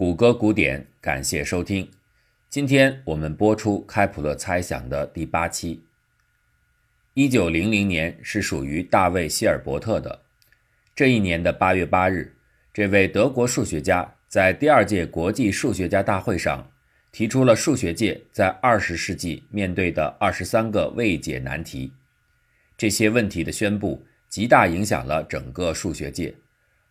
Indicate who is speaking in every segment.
Speaker 1: 谷歌古典，感谢收听。今天我们播出开普勒猜想的第八期。一九零零年是属于大卫希尔伯特的。这一年的八月八日，这位德国数学家在第二届国际数学家大会上提出了数学界在二十世纪面对的二十三个未解难题。这些问题的宣布极大影响了整个数学界，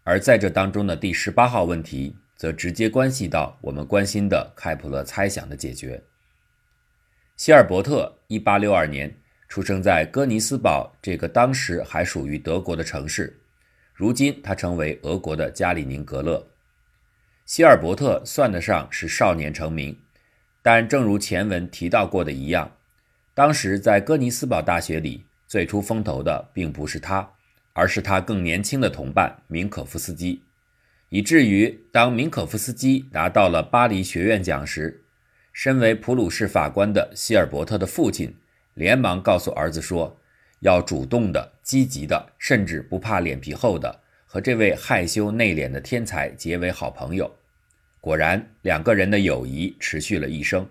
Speaker 1: 而在这当中的第十八号问题。则直接关系到我们关心的开普勒猜想的解决。希尔伯特1862年出生在哥尼斯堡这个当时还属于德国的城市，如今他成为俄国的加里宁格勒。希尔伯特算得上是少年成名，但正如前文提到过的一样，当时在哥尼斯堡大学里最出风头的并不是他，而是他更年轻的同伴明可夫斯基。以至于当明可夫斯基拿到了巴黎学院奖时，身为普鲁士法官的希尔伯特的父亲连忙告诉儿子说：“要主动的、积极的，甚至不怕脸皮厚的，和这位害羞内敛的天才结为好朋友。”果然，两个人的友谊持续了一生。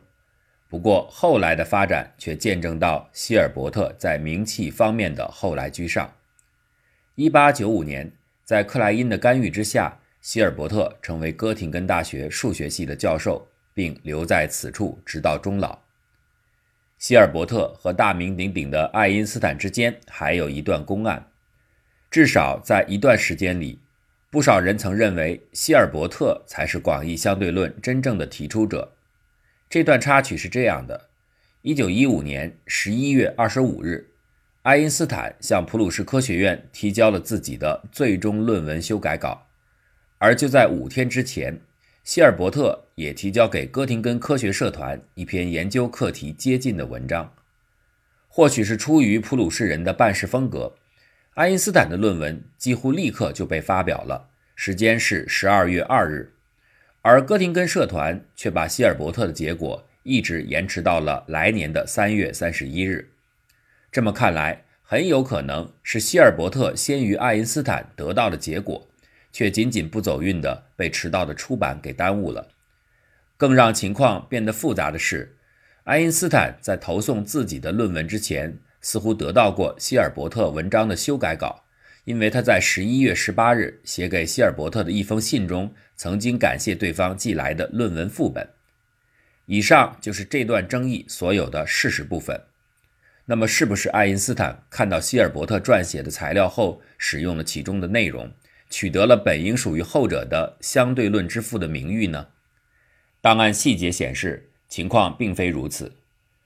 Speaker 1: 不过，后来的发展却见证到希尔伯特在名气方面的后来居上。1895年，在克莱因的干预之下。希尔伯特成为哥廷根大学数学系的教授，并留在此处直到终老。希尔伯特和大名鼎鼎的爱因斯坦之间还有一段公案，至少在一段时间里，不少人曾认为希尔伯特才是广义相对论真正的提出者。这段插曲是这样的：一九一五年十一月二十五日，爱因斯坦向普鲁士科学院提交了自己的最终论文修改稿。而就在五天之前，希尔伯特也提交给哥廷根科学社团一篇研究课题接近的文章。或许是出于普鲁士人的办事风格，爱因斯坦的论文几乎立刻就被发表了，时间是十二月二日。而哥廷根社团却把希尔伯特的结果一直延迟到了来年的三月三十一日。这么看来，很有可能是希尔伯特先于爱因斯坦得到的结果。却仅仅不走运的被迟到的出版给耽误了。更让情况变得复杂的是，爱因斯坦在投送自己的论文之前，似乎得到过希尔伯特文章的修改稿，因为他在十一月十八日写给希尔伯特的一封信中，曾经感谢对方寄来的论文副本。以上就是这段争议所有的事实部分。那么，是不是爱因斯坦看到希尔伯特撰写的材料后，使用了其中的内容？取得了本应属于后者的相对论之父的名誉呢？档案细节显示，情况并非如此。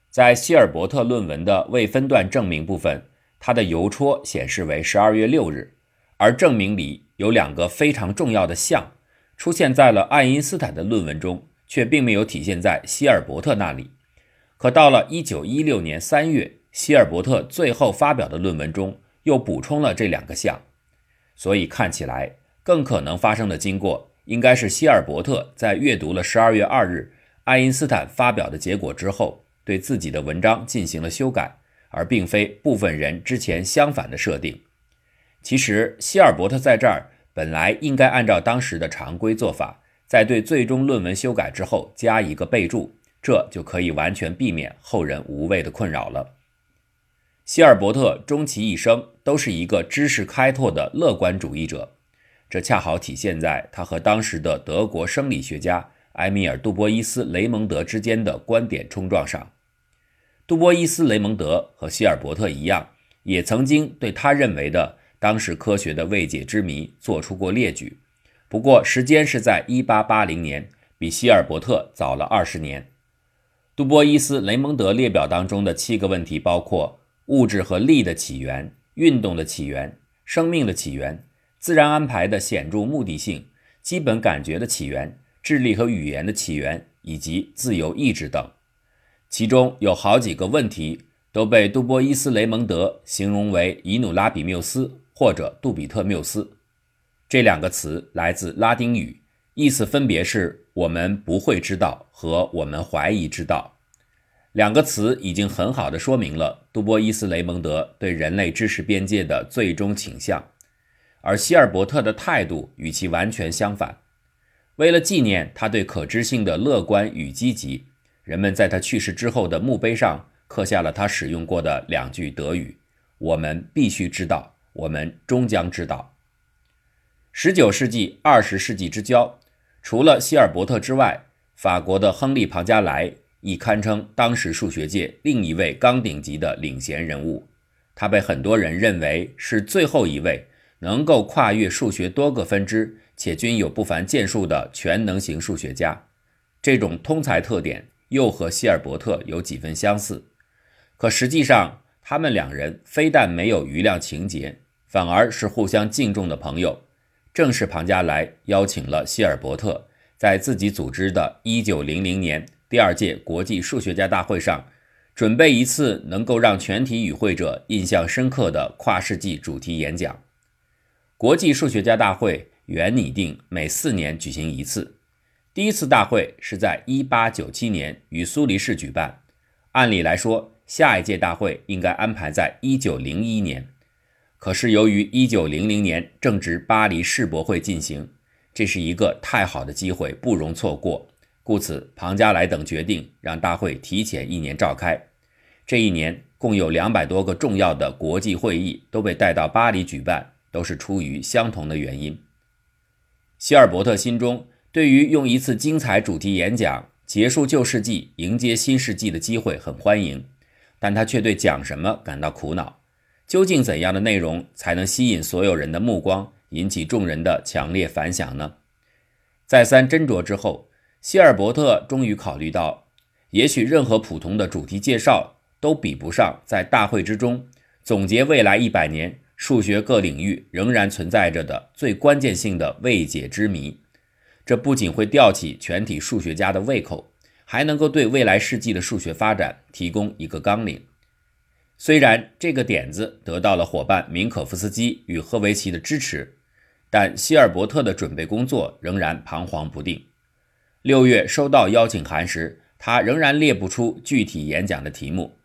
Speaker 1: 在希尔伯特论文的未分段证明部分，他的邮戳显示为十二月六日，而证明里有两个非常重要的项，出现在了爱因斯坦的论文中，却并没有体现在希尔伯特那里。可到了一九一六年三月，希尔伯特最后发表的论文中又补充了这两个项。所以看起来，更可能发生的经过应该是希尔伯特在阅读了十二月二日爱因斯坦发表的结果之后，对自己的文章进行了修改，而并非部分人之前相反的设定。其实，希尔伯特在这儿本来应该按照当时的常规做法，在对最终论文修改之后加一个备注，这就可以完全避免后人无谓的困扰了。希尔伯特终其一生都是一个知识开拓的乐观主义者，这恰好体现在他和当时的德国生理学家埃米尔·杜波伊斯·雷蒙德之间的观点冲撞上。杜波伊斯·雷蒙德和希尔伯特一样，也曾经对他认为的当时科学的未解之谜做出过列举，不过时间是在1880年，比希尔伯特早了二十年。杜波伊斯·雷蒙德列表当中的七个问题包括。物质和力的起源、运动的起源、生命的起源、自然安排的显著目的性、基本感觉的起源、智力和语言的起源以及自由意志等，其中有好几个问题都被杜波伊斯·雷蒙德形容为伊努拉比缪斯或者杜比特缪斯。这两个词来自拉丁语，意思分别是“我们不会知道”和“我们怀疑知道”。两个词已经很好的说明了杜波伊斯·雷蒙德对人类知识边界的最终倾向，而希尔伯特的态度与其完全相反。为了纪念他对可知性的乐观与积极，人们在他去世之后的墓碑上刻下了他使用过的两句德语：“我们必须知道，我们终将知道。”十九世纪、二十世纪之交，除了希尔伯特之外，法国的亨利·庞加莱亦堪称当时数学界另一位钢顶级的领衔人物。他被很多人认为是最后一位能够跨越数学多个分支且均有不凡建树的全能型数学家。这种通才特点又和希尔伯特有几分相似，可实际上他们两人非但没有余量情节，反而是互相敬重的朋友。正是庞加莱邀请了希尔伯特，在自己组织的1900年第二届国际数学家大会上。准备一次能够让全体与会者印象深刻的跨世纪主题演讲。国际数学家大会原拟定每四年举行一次，第一次大会是在1897年于苏黎世举办。按理来说，下一届大会应该安排在1901年。可是由于1900年正值巴黎世博会进行，这是一个太好的机会，不容错过。故此，庞加莱等决定让大会提前一年召开。这一年共有两百多个重要的国际会议都被带到巴黎举办，都是出于相同的原因。希尔伯特心中对于用一次精彩主题演讲结束旧世纪、迎接新世纪的机会很欢迎，但他却对讲什么感到苦恼。究竟怎样的内容才能吸引所有人的目光，引起众人的强烈反响呢？再三斟酌之后。希尔伯特终于考虑到，也许任何普通的主题介绍都比不上在大会之中总结未来一百年数学各领域仍然存在着的最关键性的未解之谜。这不仅会吊起全体数学家的胃口，还能够对未来世纪的数学发展提供一个纲领。虽然这个点子得到了伙伴明可夫斯基与赫维奇的支持，但希尔伯特的准备工作仍然彷徨不定。六月收到邀请函时，他仍然列不出具体演讲的题目。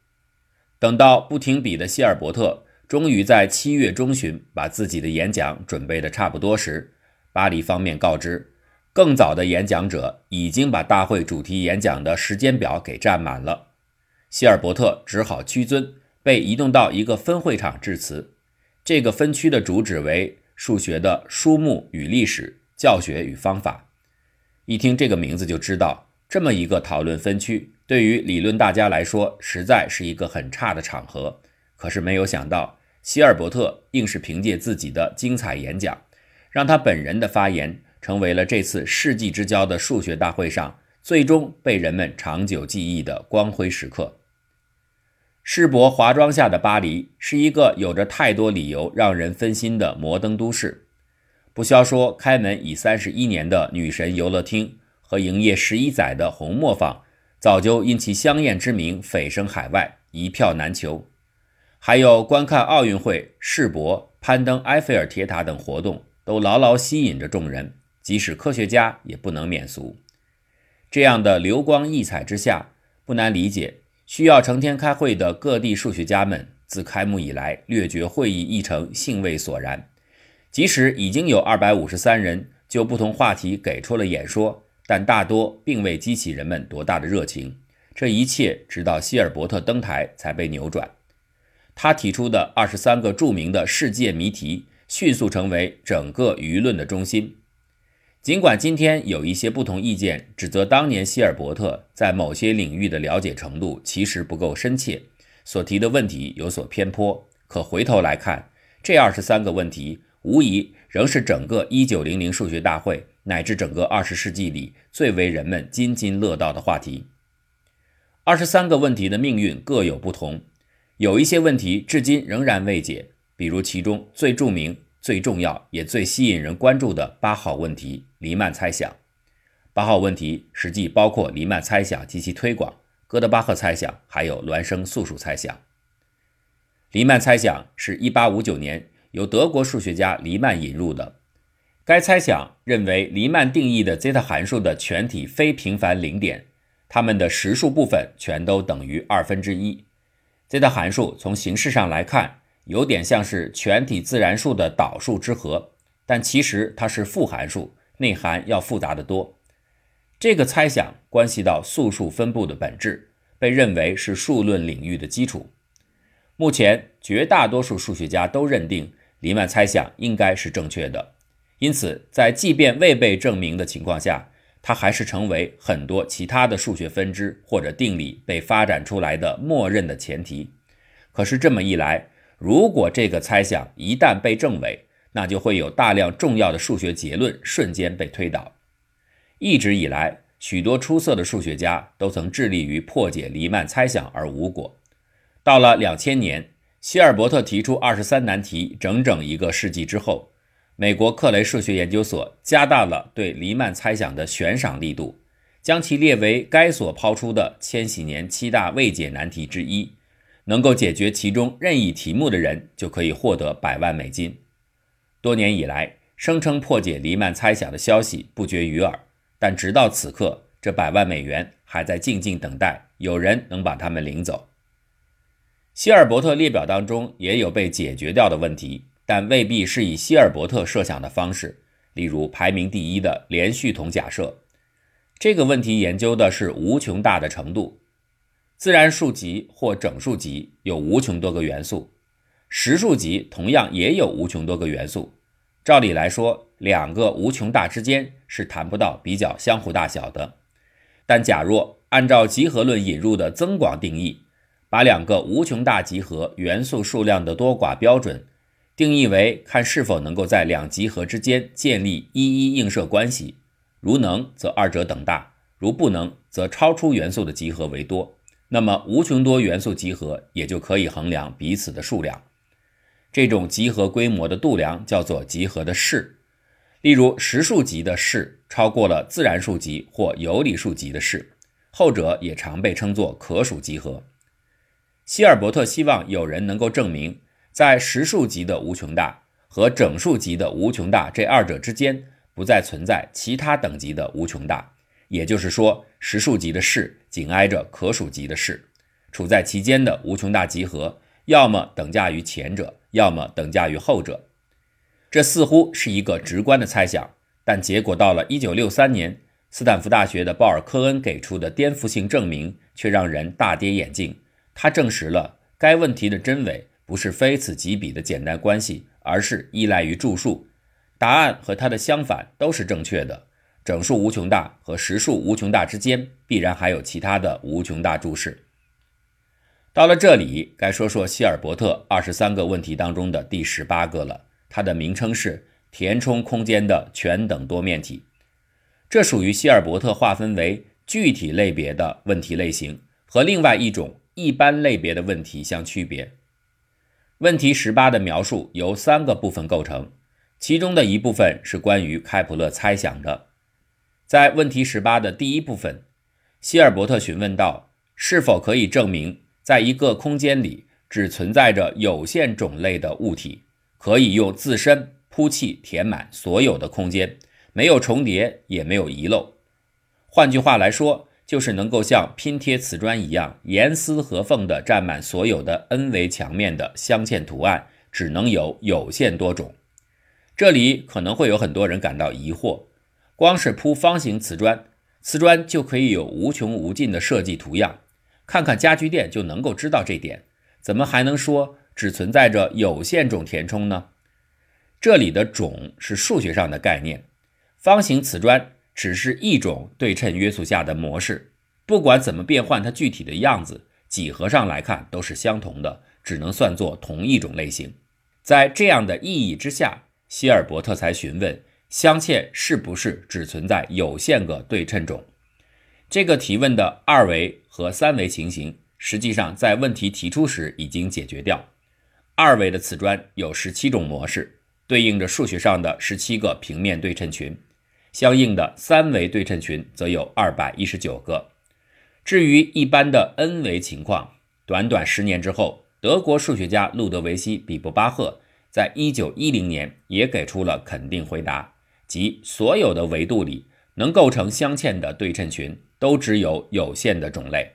Speaker 1: 等到不停笔的希尔伯特终于在七月中旬把自己的演讲准备的差不多时，巴黎方面告知，更早的演讲者已经把大会主题演讲的时间表给占满了。希尔伯特只好屈尊，被移动到一个分会场致辞。这个分区的主旨为数学的书目与历史、教学与方法。一听这个名字就知道，这么一个讨论分区，对于理论大家来说，实在是一个很差的场合。可是没有想到，希尔伯特硬是凭借自己的精彩演讲，让他本人的发言成为了这次世纪之交的数学大会上最终被人们长久记忆的光辉时刻。世博华装下的巴黎，是一个有着太多理由让人分心的摩登都市。不消说，开门已三十一年的女神游乐厅和营业十一载的红磨坊，早就因其香艳之名蜚声海外，一票难求。还有观看奥运会、世博、攀登埃菲尔铁塔等活动，都牢牢吸引着众人，即使科学家也不能免俗。这样的流光溢彩之下，不难理解，需要成天开会的各地数学家们，自开幕以来略觉会议议程兴味索然。即使已经有二百五十三人就不同话题给出了演说，但大多并未激起人们多大的热情。这一切直到希尔伯特登台才被扭转。他提出的二十三个著名的世界谜题迅速成为整个舆论的中心。尽管今天有一些不同意见，指责当年希尔伯特在某些领域的了解程度其实不够深切，所提的问题有所偏颇。可回头来看，这二十三个问题。无疑仍是整个一九零零数学大会乃至整个二十世纪里最为人们津津乐道的话题。二十三个问题的命运各有不同，有一些问题至今仍然未解，比如其中最著名、最重要也最吸引人关注的八号问题——黎曼猜想。八号问题实际包括黎曼猜想及其推广、哥德巴赫猜想，还有孪生素数猜想。黎曼猜想是一八五九年。由德国数学家黎曼引入的，该猜想认为黎曼定义的 zeta 函数的全体非平凡零点，它们的实数部分全都等于二分之一。zeta 函数从形式上来看，有点像是全体自然数的导数之和，但其实它是复函数，内涵要复杂的多。这个猜想关系到素数分布的本质，被认为是数论领域的基础。目前，绝大多数数学家都认定黎曼猜想应该是正确的，因此，在即便未被证明的情况下，它还是成为很多其他的数学分支或者定理被发展出来的默认的前提。可是这么一来，如果这个猜想一旦被证伪，那就会有大量重要的数学结论瞬间被推倒。一直以来，许多出色的数学家都曾致力于破解黎曼猜想而无果。到了两千年，希尔伯特提出二十三难题，整整一个世纪之后，美国克雷数学研究所加大了对黎曼猜想的悬赏力度，将其列为该所抛出的千禧年七大未解难题之一。能够解决其中任意题目的人就可以获得百万美金。多年以来，声称破解黎曼猜想的消息不绝于耳。但直到此刻，这百万美元还在静静等待有人能把他们领走。希尔伯特列表当中也有被解决掉的问题，但未必是以希尔伯特设想的方式。例如，排名第一的连续统假设，这个问题研究的是无穷大的程度。自然数集或整数集有无穷多个元素，实数集同样也有无穷多个元素。照理来说，两个无穷大之间是谈不到比较相互大小的。但假若按照集合论引入的增广定义，把两个无穷大集合元素数量的多寡标准定义为看是否能够在两集合之间建立一一映射关系，如能，则二者等大；如不能，则超出元素的集合为多。那么无穷多元素集合也就可以衡量彼此的数量。这种集合规模的度量叫做集合的式，例如实数集的式超过了自然数集或有理数集的式，后者也常被称作可数集合。希尔伯特希望有人能够证明，在实数集的无穷大和整数集的无穷大这二者之间不再存在其他等级的无穷大，也就是说，实数集的式紧挨着可数集的式，处在其间的无穷大集合。要么等价于前者，要么等价于后者。这似乎是一个直观的猜想，但结果到了1963年，斯坦福大学的鲍尔科恩给出的颠覆性证明却让人大跌眼镜。他证实了该问题的真伪不是非此即彼的简单关系，而是依赖于注数。答案和它的相反都是正确的。整数无穷大和实数无穷大之间必然还有其他的无穷大注释。到了这里，该说说希尔伯特二十三个问题当中的第十八个了。它的名称是填充空间的全等多面体。这属于希尔伯特划分为具体类别的问题类型，和另外一种一般类别的问题相区别。问题十八的描述由三个部分构成，其中的一部分是关于开普勒猜想的。在问题十八的第一部分，希尔伯特询问道：是否可以证明？在一个空间里，只存在着有限种类的物体，可以用自身铺砌填满所有的空间，没有重叠，也没有遗漏。换句话来说，就是能够像拼贴瓷砖一样严丝合缝地占满所有的 n 维墙面的镶嵌图案，只能有有限多种。这里可能会有很多人感到疑惑：光是铺方形瓷砖，瓷砖就可以有无穷无尽的设计图样？看看家具店就能够知道这点，怎么还能说只存在着有限种填充呢？这里的种是数学上的概念，方形瓷砖只是一种对称约束下的模式，不管怎么变换它具体的样子，几何上来看都是相同的，只能算作同一种类型。在这样的意义之下，希尔伯特才询问镶嵌是不是只存在有限个对称种。这个提问的二维和三维情形，实际上在问题提出时已经解决掉。二维的瓷砖有十七种模式，对应着数学上的十七个平面对称群；相应的三维对称群则有二百一十九个。至于一般的 n 维情况，短短十年之后，德国数学家路德维希·比布巴赫在一九一零年也给出了肯定回答，即所有的维度里能构成镶嵌的对称群。都只有有限的种类。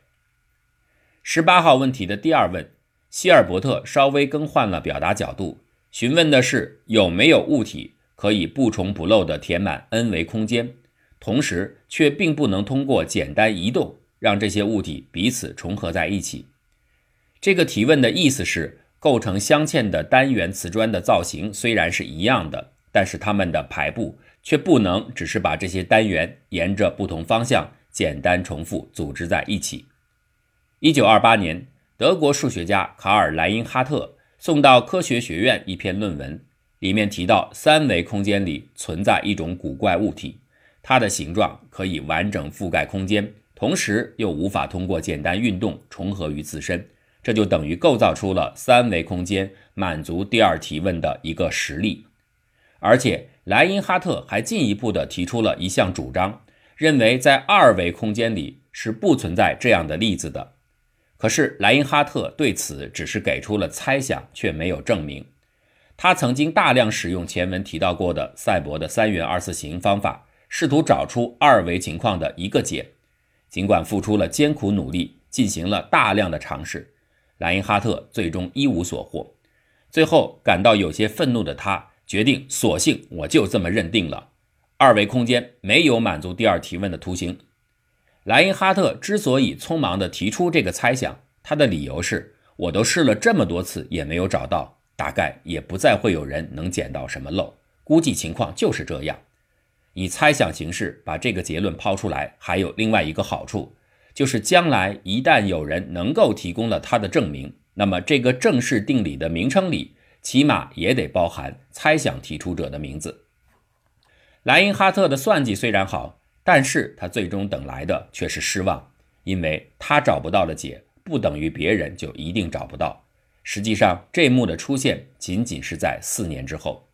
Speaker 1: 十八号问题的第二问，希尔伯特稍微更换了表达角度，询问的是有没有物体可以不重不漏地填满 n 维空间，同时却并不能通过简单移动让这些物体彼此重合在一起。这个提问的意思是，构成镶嵌的单元瓷砖的造型虽然是一样的，但是它们的排布却不能只是把这些单元沿着不同方向简单重复组织在一起。一九二八年，德国数学家卡尔莱因哈特送到科学学院一篇论文。里面提到，三维空间里存在一种古怪物体，它的形状可以完整覆盖空间，同时又无法通过简单运动重合于自身，这就等于构造出了三维空间满足第二提问的一个实例。而且，莱因哈特还进一步的提出了一项主张，认为在二维空间里是不存在这样的例子的。可是，莱因哈特对此只是给出了猜想，却没有证明。他曾经大量使用前文提到过的赛博的三元二次型方法，试图找出二维情况的一个解。尽管付出了艰苦努力，进行了大量的尝试，莱因哈特最终一无所获。最后感到有些愤怒的他，决定索性我就这么认定了：二维空间没有满足第二提问的图形。莱因哈特之所以匆忙地提出这个猜想，他的理由是：我都试了这么多次，也没有找到。大概也不再会有人能捡到什么漏，估计情况就是这样。以猜想形式把这个结论抛出来，还有另外一个好处，就是将来一旦有人能够提供了他的证明，那么这个正式定理的名称里，起码也得包含猜想提出者的名字。莱因哈特的算计虽然好，但是他最终等来的却是失望，因为他找不到了解，不等于别人就一定找不到。实际上，这一幕的出现仅仅是在四年之后。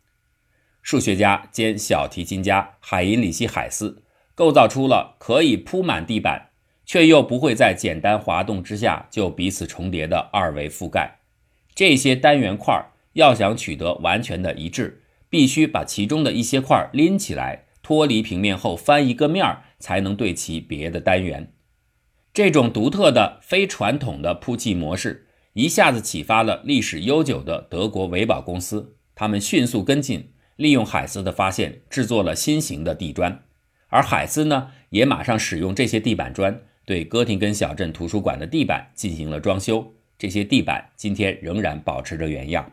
Speaker 1: 数学家兼小提琴家海因里希·海斯构造出了可以铺满地板，却又不会在简单滑动之下就彼此重叠的二维覆盖。这些单元块要想取得完全的一致，必须把其中的一些块拎起来，脱离平面后翻一个面儿，才能对齐别的单元。这种独特的非传统的铺砌模式。一下子启发了历史悠久的德国维保公司，他们迅速跟进，利用海斯的发现制作了新型的地砖，而海斯呢，也马上使用这些地板砖对哥廷根小镇图书馆的地板进行了装修，这些地板今天仍然保持着原样。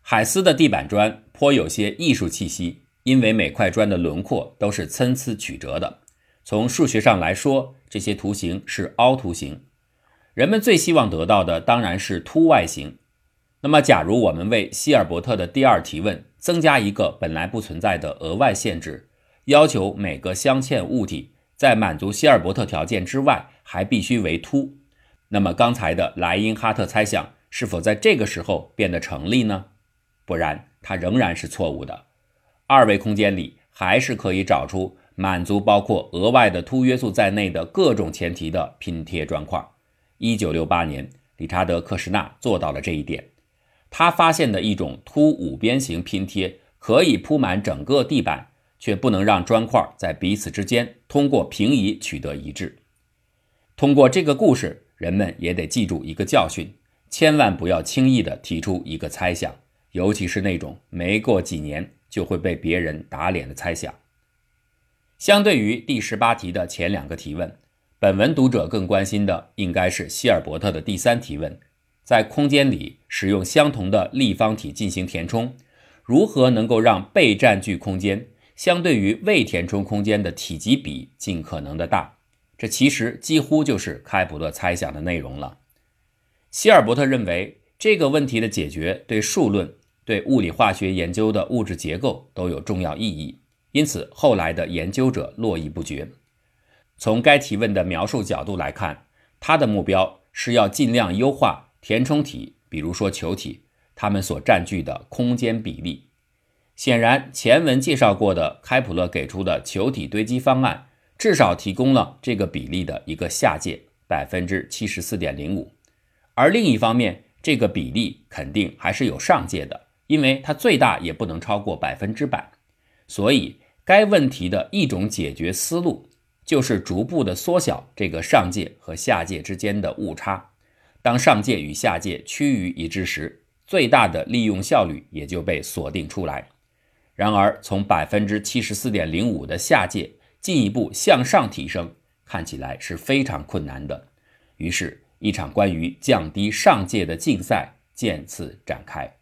Speaker 1: 海斯的地板砖颇有些艺术气息，因为每块砖的轮廓都是参差曲折的，从数学上来说，这些图形是凹图形。人们最希望得到的当然是凸外形。那么，假如我们为希尔伯特的第二提问增加一个本来不存在的额外限制，要求每个镶嵌物体在满足希尔伯特条件之外还必须为凸，那么刚才的莱因哈特猜想是否在这个时候变得成立呢？不然，它仍然是错误的。二维空间里还是可以找出满足包括额外的凸约束在内的各种前提的拼贴砖块。一九六八年，理查德·克什纳做到了这一点。他发现的一种凸五边形拼贴可以铺满整个地板，却不能让砖块在彼此之间通过平移取得一致。通过这个故事，人们也得记住一个教训：千万不要轻易地提出一个猜想，尤其是那种没过几年就会被别人打脸的猜想。相对于第十八题的前两个提问。本文读者更关心的应该是希尔伯特的第三提问：在空间里使用相同的立方体进行填充，如何能够让被占据空间相对于未填充空间的体积比尽可能的大？这其实几乎就是开普勒猜想的内容了。希尔伯特认为这个问题的解决对数论、对物理化学研究的物质结构都有重要意义，因此后来的研究者络绎不绝。从该提问的描述角度来看，他的目标是要尽量优化填充体，比如说球体，它们所占据的空间比例。显然，前文介绍过的开普勒给出的球体堆积方案，至少提供了这个比例的一个下界，百分之七十四点零五。而另一方面，这个比例肯定还是有上界的，因为它最大也不能超过百分之百。所以，该问题的一种解决思路。就是逐步的缩小这个上界和下界之间的误差，当上界与下界趋于一致时，最大的利用效率也就被锁定出来。然而，从百分之七十四点零五的下界进一步向上提升，看起来是非常困难的。于是，一场关于降低上界的竞赛渐次展开。